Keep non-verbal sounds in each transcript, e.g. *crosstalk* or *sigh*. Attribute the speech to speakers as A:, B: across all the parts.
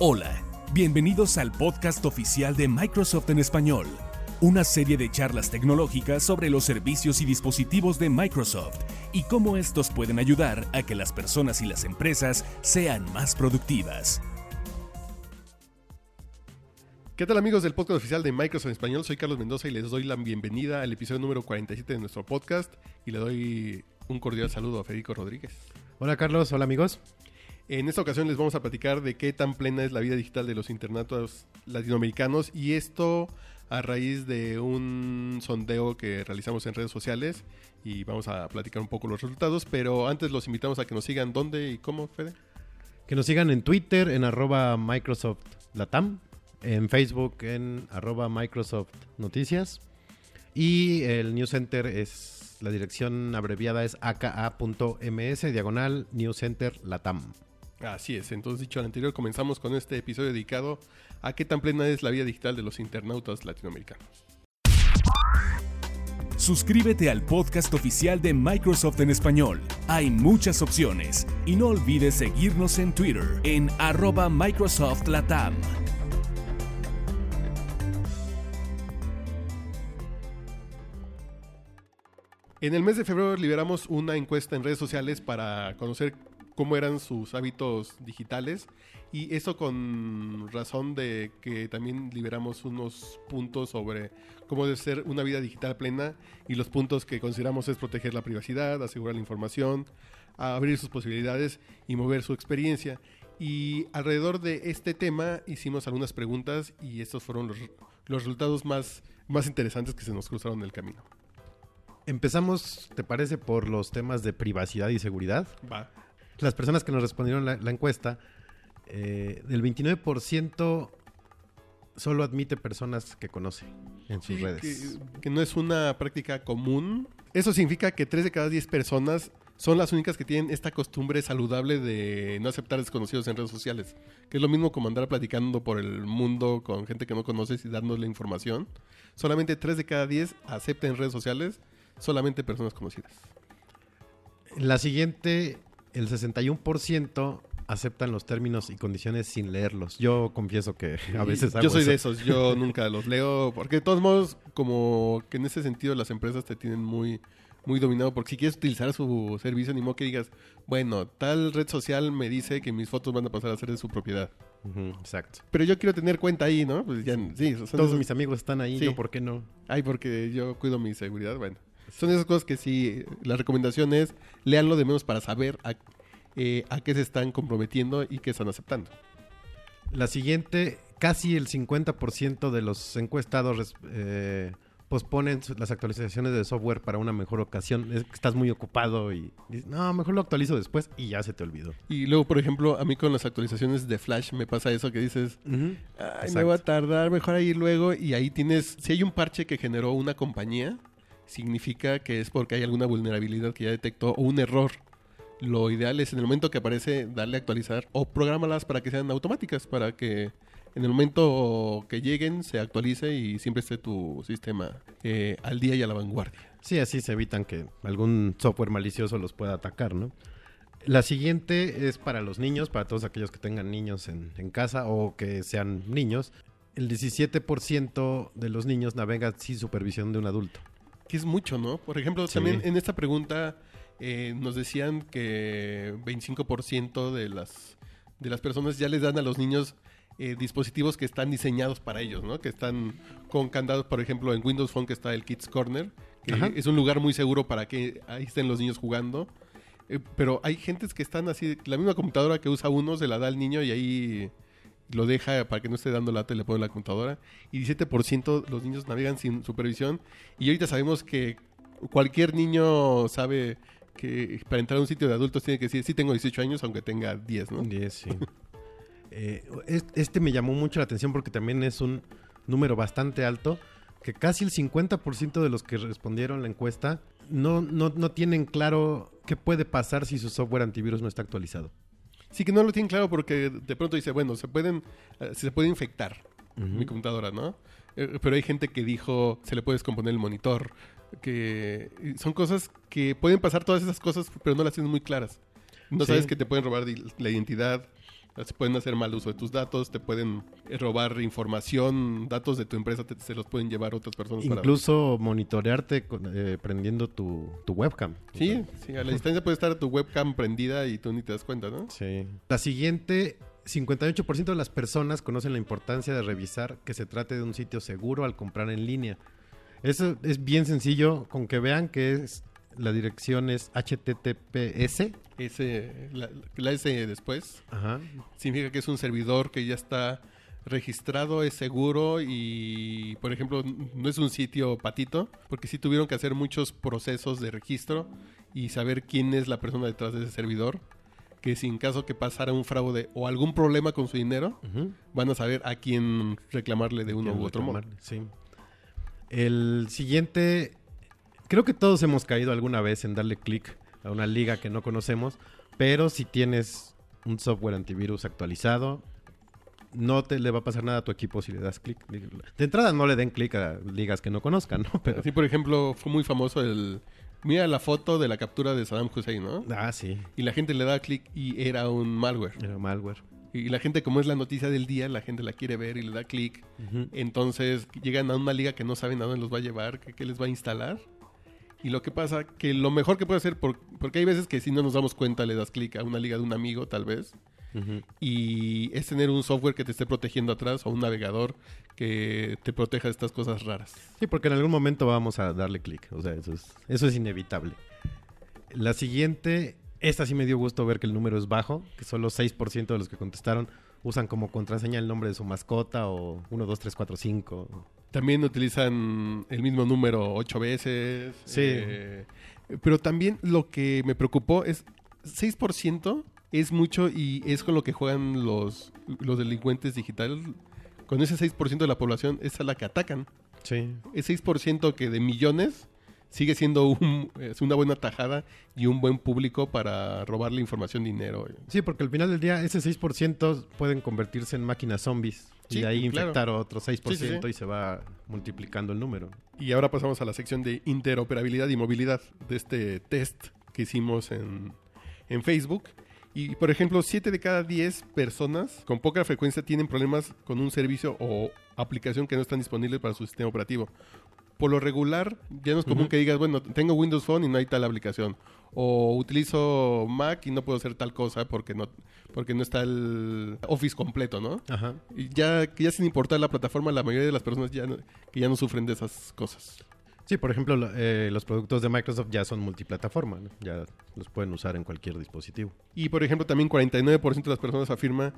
A: Hola, bienvenidos al podcast oficial de Microsoft en español, una serie de charlas tecnológicas sobre los servicios y dispositivos de Microsoft y cómo estos pueden ayudar a que las personas y las empresas sean más productivas.
B: ¿Qué tal amigos del podcast oficial de Microsoft en español? Soy Carlos Mendoza y les doy la bienvenida al episodio número 47 de nuestro podcast y le doy un cordial saludo a Federico Rodríguez.
C: Hola Carlos, hola amigos.
B: En esta ocasión les vamos a platicar de qué tan plena es la vida digital de los internatos latinoamericanos y esto a raíz de un sondeo que realizamos en redes sociales y vamos a platicar un poco los resultados, pero antes los invitamos a que nos sigan dónde y cómo, Fede.
C: Que nos sigan en Twitter en arroba Microsoft Latam, en Facebook en arroba Microsoft Noticias y el News Center es, la dirección abreviada es aka.ms diagonal News Center Latam.
B: Así es, entonces dicho lo anterior, comenzamos con este episodio dedicado a qué tan plena es la vida digital de los internautas latinoamericanos.
A: Suscríbete al podcast oficial de Microsoft en español. Hay muchas opciones y no olvides seguirnos en Twitter en arroba Microsoft Latam.
B: En el mes de febrero liberamos una encuesta en redes sociales para conocer cómo eran sus hábitos digitales y eso con razón de que también liberamos unos puntos sobre cómo debe ser una vida digital plena y los puntos que consideramos es proteger la privacidad, asegurar la información, abrir sus posibilidades y mover su experiencia. Y alrededor de este tema hicimos algunas preguntas y estos fueron los, los resultados más, más interesantes que se nos cruzaron en el camino.
C: Empezamos, ¿te parece, por los temas de privacidad y seguridad?
B: Va.
C: Las personas que nos respondieron la, la encuesta, eh, del 29% solo admite personas que conoce en sus
B: Sí,
C: redes.
B: Que, que no es una práctica común. Eso significa que 3 de cada 10 personas son las únicas que tienen esta costumbre saludable de no aceptar desconocidos en redes sociales. Que es lo mismo como andar platicando por el mundo con gente que no conoces y dándole información. Solamente 3 de cada 10 aceptan en redes sociales solamente personas conocidas.
C: La siguiente, el 61% aceptan los términos y condiciones sin leerlos. Yo confieso que *laughs* a veces hago
B: yo soy
C: eso.
B: de esos, yo *laughs* nunca los leo, porque de todos modos, como que en ese sentido las empresas te tienen muy, muy dominado, porque si quieres utilizar su servicio, ni modo que digas, bueno, tal red social me dice que mis fotos van a pasar a ser de su propiedad.
C: Exacto.
B: Pero yo quiero tener cuenta ahí, ¿no? Pues ya, sí,
C: Todos
B: esos-
C: mis amigos están ahí,
B: Sí.
C: yo por qué no.
B: Ay, porque yo cuido mi seguridad, bueno. Son esas cosas que sí, la recomendación es, leanlo de menos para saber a, eh, a qué se están comprometiendo y qué están aceptando.
C: La siguiente, casi el 50% de los encuestados eh, posponen las actualizaciones de software para una mejor ocasión. Es que estás muy ocupado y dices, no, mejor lo actualizo después y ya se te olvidó.
B: Y luego, por ejemplo, a mí con las actualizaciones de Flash me pasa eso que dices, Ay, me va a tardar, mejor ahí luego. Y ahí tienes, si hay un parche que generó una compañía, significa que es porque hay alguna vulnerabilidad que ya detectó o un error. Lo ideal es en el momento que aparece darle a actualizar o programalas para que sean automáticas, para que en el momento que lleguen se actualice y siempre esté tu sistema eh, al día y a la vanguardia.
C: Sí, así se evitan que algún software malicioso los pueda atacar, ¿no? La siguiente es para los niños, para todos aquellos que tengan niños en, en casa o que sean niños. El 17% de los niños navegan sin supervisión de un adulto.
B: Que es mucho, ¿no? Por ejemplo,
C: Sí.
B: también en esta pregunta eh, nos decían que 25% de las, de las personas ya les dan a los niños eh, dispositivos que están diseñados para ellos, ¿no? Que están con candados, por ejemplo, en Windows Phone que está el Kids Corner, que
C: Ajá.
B: es un lugar muy seguro para que ahí estén los niños jugando. Eh, pero hay gentes que están así, la misma computadora que usa uno se la da al niño y ahí lo deja para que no esté dando lata y le pone la computadora. Y 17% los niños navegan sin supervisión. Y ahorita sabemos que cualquier niño sabe que para entrar a un sitio de adultos tiene que decir, sí tengo 18 años, aunque tenga 10, ¿no?
C: 10, sí. *laughs* Eh, es- este me llamó mucho la atención porque también es un número bastante alto, que casi el 50% de los que respondieron la encuesta no, no, no tienen claro qué puede pasar si su software antivirus no está actualizado.
B: Sí que no lo tienen claro porque de pronto dice, bueno, se pueden, eh, se puede infectar mi computadora, ¿no? Eh, pero hay gente que dijo, se le puede descomponer el monitor, que son cosas que pueden pasar todas esas cosas, pero no las tienen muy claras. No
C: Sí.
B: sabes que te pueden robar la identidad, Se pueden hacer mal uso de tus datos, te pueden eh, robar información, datos de tu empresa te- se los pueden llevar otras personas. para-
C: Incluso monitorearte eh, prendiendo tu, tu webcam.
B: Sí, sí, a la distancia puede estar tu webcam prendida y tú ni te das cuenta, ¿no?
C: Sí. La siguiente, 58% de las personas conocen la importancia de revisar que se trate de un sitio seguro al comprar en línea. Eso es bien sencillo, con que vean que es la dirección es HTTPS.
B: Ese, la, la S después
C: Ajá.
B: significa que es un servidor que ya está registrado, es seguro y, por ejemplo, no es un sitio patito, porque sí tuvieron que hacer muchos procesos de registro y saber quién es la persona detrás de ese servidor, que si en caso que pasara un fraude o algún problema con su dinero, van a saber a quién reclamarle de uno u otro modo.
C: Sí. El siguiente, creo que todos hemos caído alguna vez en darle clic a una liga que no conocemos, pero si tienes un software antivirus actualizado, no te le va a pasar nada a tu equipo si le das clic. De entrada no le den clic a ligas que no conozcan, ¿no? Pero,
B: Así, por ejemplo, fue muy famoso el... Mira la foto de la captura de Saddam Hussein, ¿no?
C: ah, sí,
B: Y la gente le da clic y era un malware.
C: era malware.
B: Y la gente, como es la noticia del día, la gente la quiere ver y le da clic. Entonces llegan a una liga que no saben a dónde los va a llevar, qué les va a instalar. Y lo que pasa, que lo mejor que puede hacer, por- porque hay veces que si no nos damos cuenta le das clic a una liga de un amigo, tal vez. Y es tener un software que te esté protegiendo atrás o un navegador que te proteja de estas cosas raras.
C: Sí, porque en algún momento vamos a darle clic. O sea, eso es, eso es inevitable. La siguiente, esta sí me dio gusto ver que el número es bajo, que solo 6% de los que contestaron usan como contraseña el nombre de su mascota o 1, 2, 3, 4, 5.
B: También utilizan el mismo número ocho veces.
C: Sí.
B: eh, pero también lo que me preocupó es 6% es mucho y es con lo que juegan los, los delincuentes digitales. Con ese 6% de la población es a la que atacan.
C: Sí.
B: Ese 6% que de millones sigue siendo un- es una buena tajada y un buen público para robarle información, dinero.
C: Sí, porque al final del día ese 6% pueden convertirse en máquinas zombies. y de ahí
B: claro.
C: infectar otro 6%
B: Sí, sí, sí.
C: y se va multiplicando el número.
B: Y ahora pasamos a la sección de interoperabilidad y movilidad de este test que hicimos en, en Facebook. Y, por ejemplo, 7 de cada 10 personas con poca frecuencia tienen problemas con un servicio o aplicación que no están disponibles para su sistema operativo. Por lo regular, ya no es común que digas, bueno, tengo Windows Phone y no hay tal aplicación. O utilizo Mac y no puedo hacer tal cosa porque no, porque no está el Office completo, ¿no?
C: Ajá.
B: Y ya, ya sin importar la plataforma, la mayoría de las personas ya no- que ya no sufren de esas cosas.
C: Sí, por ejemplo, lo- eh, los productos de Microsoft ya son multiplataforma, ¿no? ya los pueden usar en cualquier dispositivo.
B: Y por ejemplo, también 49% de las personas afirma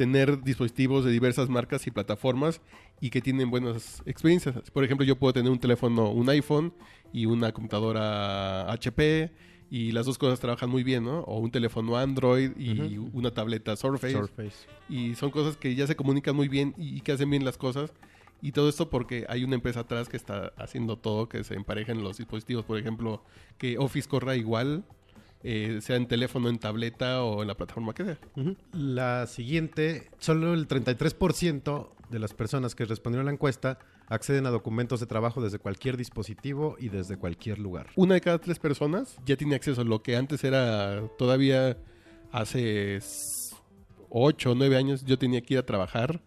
B: tener dispositivos de diversas marcas y plataformas y que tienen buenas experiencias. Por ejemplo, yo puedo tener un teléfono, un iPhone y una computadora HP y las dos cosas trabajan muy bien, ¿no? O un teléfono Android y una tableta Surface.
C: Surface.
B: Y son cosas que ya se comunican muy bien y, y que hacen bien las cosas. Y todo esto porque hay una empresa atrás que está haciendo todo, que se emparejen los dispositivos. Por ejemplo, que Office corra igual, eh, sea en teléfono, en tableta o en la plataforma que sea.
C: La siguiente, solo el 33% de las personas que respondieron a la encuesta acceden a documentos de trabajo desde cualquier dispositivo y desde cualquier lugar.
B: Una de cada tres personas ya tiene acceso. Lo que antes era todavía hace 8 o 9 años, yo tenía que ir a trabajar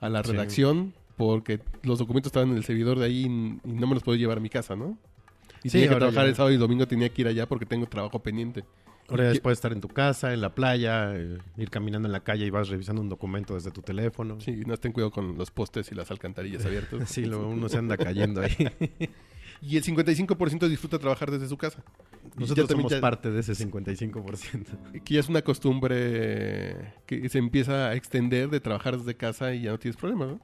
B: a la
C: Sí.
B: redacción porque los documentos estaban en el servidor de ahí y, no me los puedo llevar a mi casa, ¿no? Y
C: Sí,
B: tenía que trabajar
C: ya.
B: el sábado y domingo, tenía que ir allá porque tengo trabajo pendiente.
C: Ahora ya puedes estar en tu casa, en la playa, eh, ir caminando en la calle y vas revisando un documento desde tu teléfono.
B: Sí, no ten cuidado con los postes y las alcantarillas abiertas. *laughs*
C: Sí, lo- uno se anda cayendo ahí. *laughs*
B: Y el 55% disfruta trabajar desde su casa.
C: Nosotros somos
B: ya-
C: parte de ese 55%.
B: Que ya es una costumbre que se empieza a extender de trabajar desde casa y ya no tienes problema, ¿no?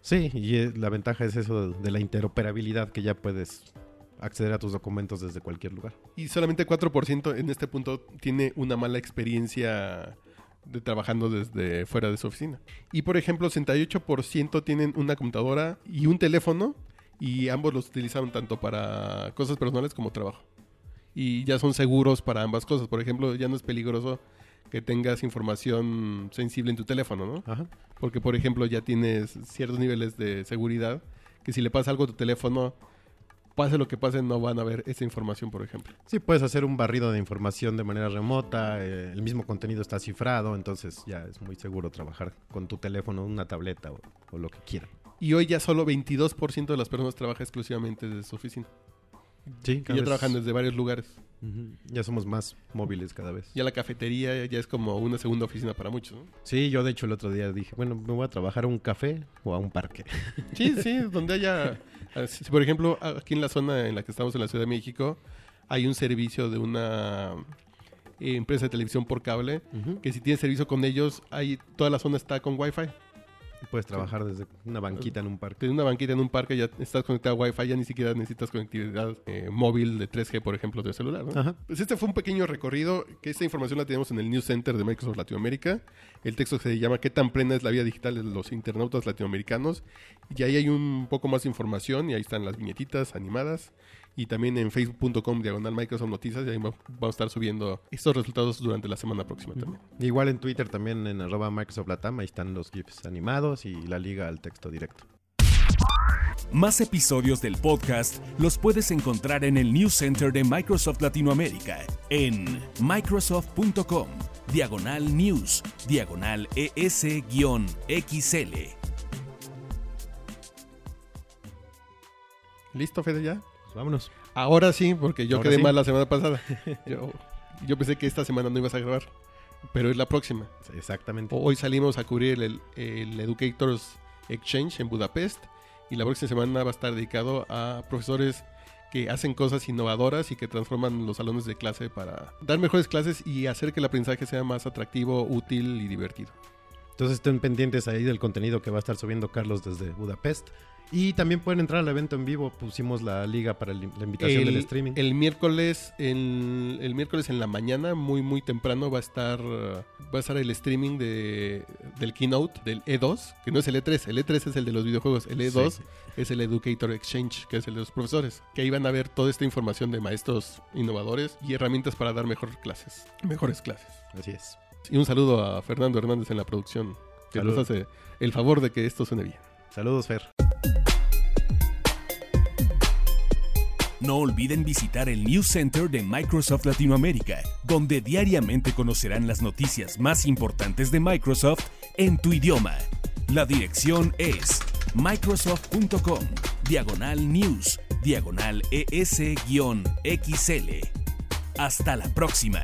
C: Sí, y eh, la ventaja es eso de, de la interoperabilidad, que ya puedes acceder a tus documentos desde cualquier lugar.
B: Y solamente 4% en este punto tiene una mala experiencia de trabajando desde fuera de su oficina. Y por ejemplo, 68% tienen una computadora y un teléfono y ambos los utilizan tanto para cosas personales como trabajo. Y ya son seguros para ambas cosas. Por ejemplo, ya no es peligroso que tengas información sensible en tu teléfono, ¿no?
C: Ajá.
B: Porque, por ejemplo, ya tienes ciertos niveles de seguridad que si le pasa algo a tu teléfono, pase lo que pase, no van a ver esa información, por ejemplo.
C: Sí, puedes hacer un barrido de información de manera remota, eh, el mismo contenido está cifrado, entonces ya es muy seguro trabajar con tu teléfono, una tableta o, o lo que quieran.
B: Y hoy ya solo 22% de las personas trabaja exclusivamente desde su oficina.
C: Sí,
B: Que ya trabajan desde varios lugares.
C: Ya somos más móviles cada vez.
B: Ya la cafetería ya es como una segunda oficina para muchos. ¿no?
C: Sí, yo de hecho el otro día dije, bueno, me voy a trabajar a un café o a un parque.
B: Sí, *laughs* sí, donde haya... ah, si- Por ejemplo, aquí en la zona en la que estamos en la Ciudad de México, hay un servicio de una eh, empresa de televisión por cable, que si tienes servicio con ellos, ahí toda la zona está con Wi-Fi.
C: Puedes trabajar desde una banquita en un parque.
B: Tienes una banquita en un parque, ya estás conectado a Wi-Fi, ya ni siquiera necesitas conectividad eh, móvil de 3G, por ejemplo, de celular. ¿no?
C: Ajá.
B: Pues este fue un pequeño recorrido, que esta información la tenemos en el News Center de Microsoft Latinoamérica. El texto se llama ¿Qué tan plena es la vida digital de los internautas latinoamericanos? Y ahí hay un poco más de información y ahí están las viñetitas animadas. Y también en facebook.com diagonal Microsoft Noticias y ahí va- vamos a estar subiendo estos resultados durante la semana próxima también.
C: Igual en Twitter también en arroba Microsoft Latam, ahí están los GIFs animados y la liga al texto directo.
A: Más episodios del podcast los puedes encontrar en el News Center de Microsoft Latinoamérica en microsoft.com, diagonal news, diagonal ES-XL.
B: ¿Listo, Fede, ya?
C: Pues vámonos.
B: Ahora sí, porque yo
C: Ahora
B: quedé
C: sí.
B: mal la semana pasada. *laughs* yo, yo pensé que esta semana no ibas a grabar, pero es la próxima.
C: Exactamente.
B: Hoy salimos a cubrir el, el Educators Exchange en Budapest y la próxima semana va a estar dedicado a profesores que hacen cosas innovadoras y que transforman los salones de clase para dar mejores clases y hacer que el aprendizaje sea más atractivo, útil y divertido.
C: Entonces estén pendientes ahí del contenido que va a estar subiendo Carlos desde Budapest. Y también pueden entrar al evento en vivo. Pusimos la liga para la invitación del streaming.
B: el miércoles el, el miércoles en la mañana muy muy temprano va a estar va a estar el streaming de, del keynote del E2 que no es el E3 el E3 es el de los videojuegos el E2
C: Sí.
B: es el Educator Exchange que es el de los profesores que ahí van a ver toda esta información de maestros innovadores y herramientas para dar mejores clases mejores clases
C: Así es.
B: y un saludo a Fernando Hernández en la producción que
C: Salud.
B: nos hace el favor de que esto suene bien
C: Saludos, Fer.
A: No olviden visitar el News Center de Microsoft Latinoamérica, donde diariamente conocerán las noticias más importantes de Microsoft en tu idioma. La dirección es microsoft.com, diagonal news, diagonal ES-XL. Hasta la próxima.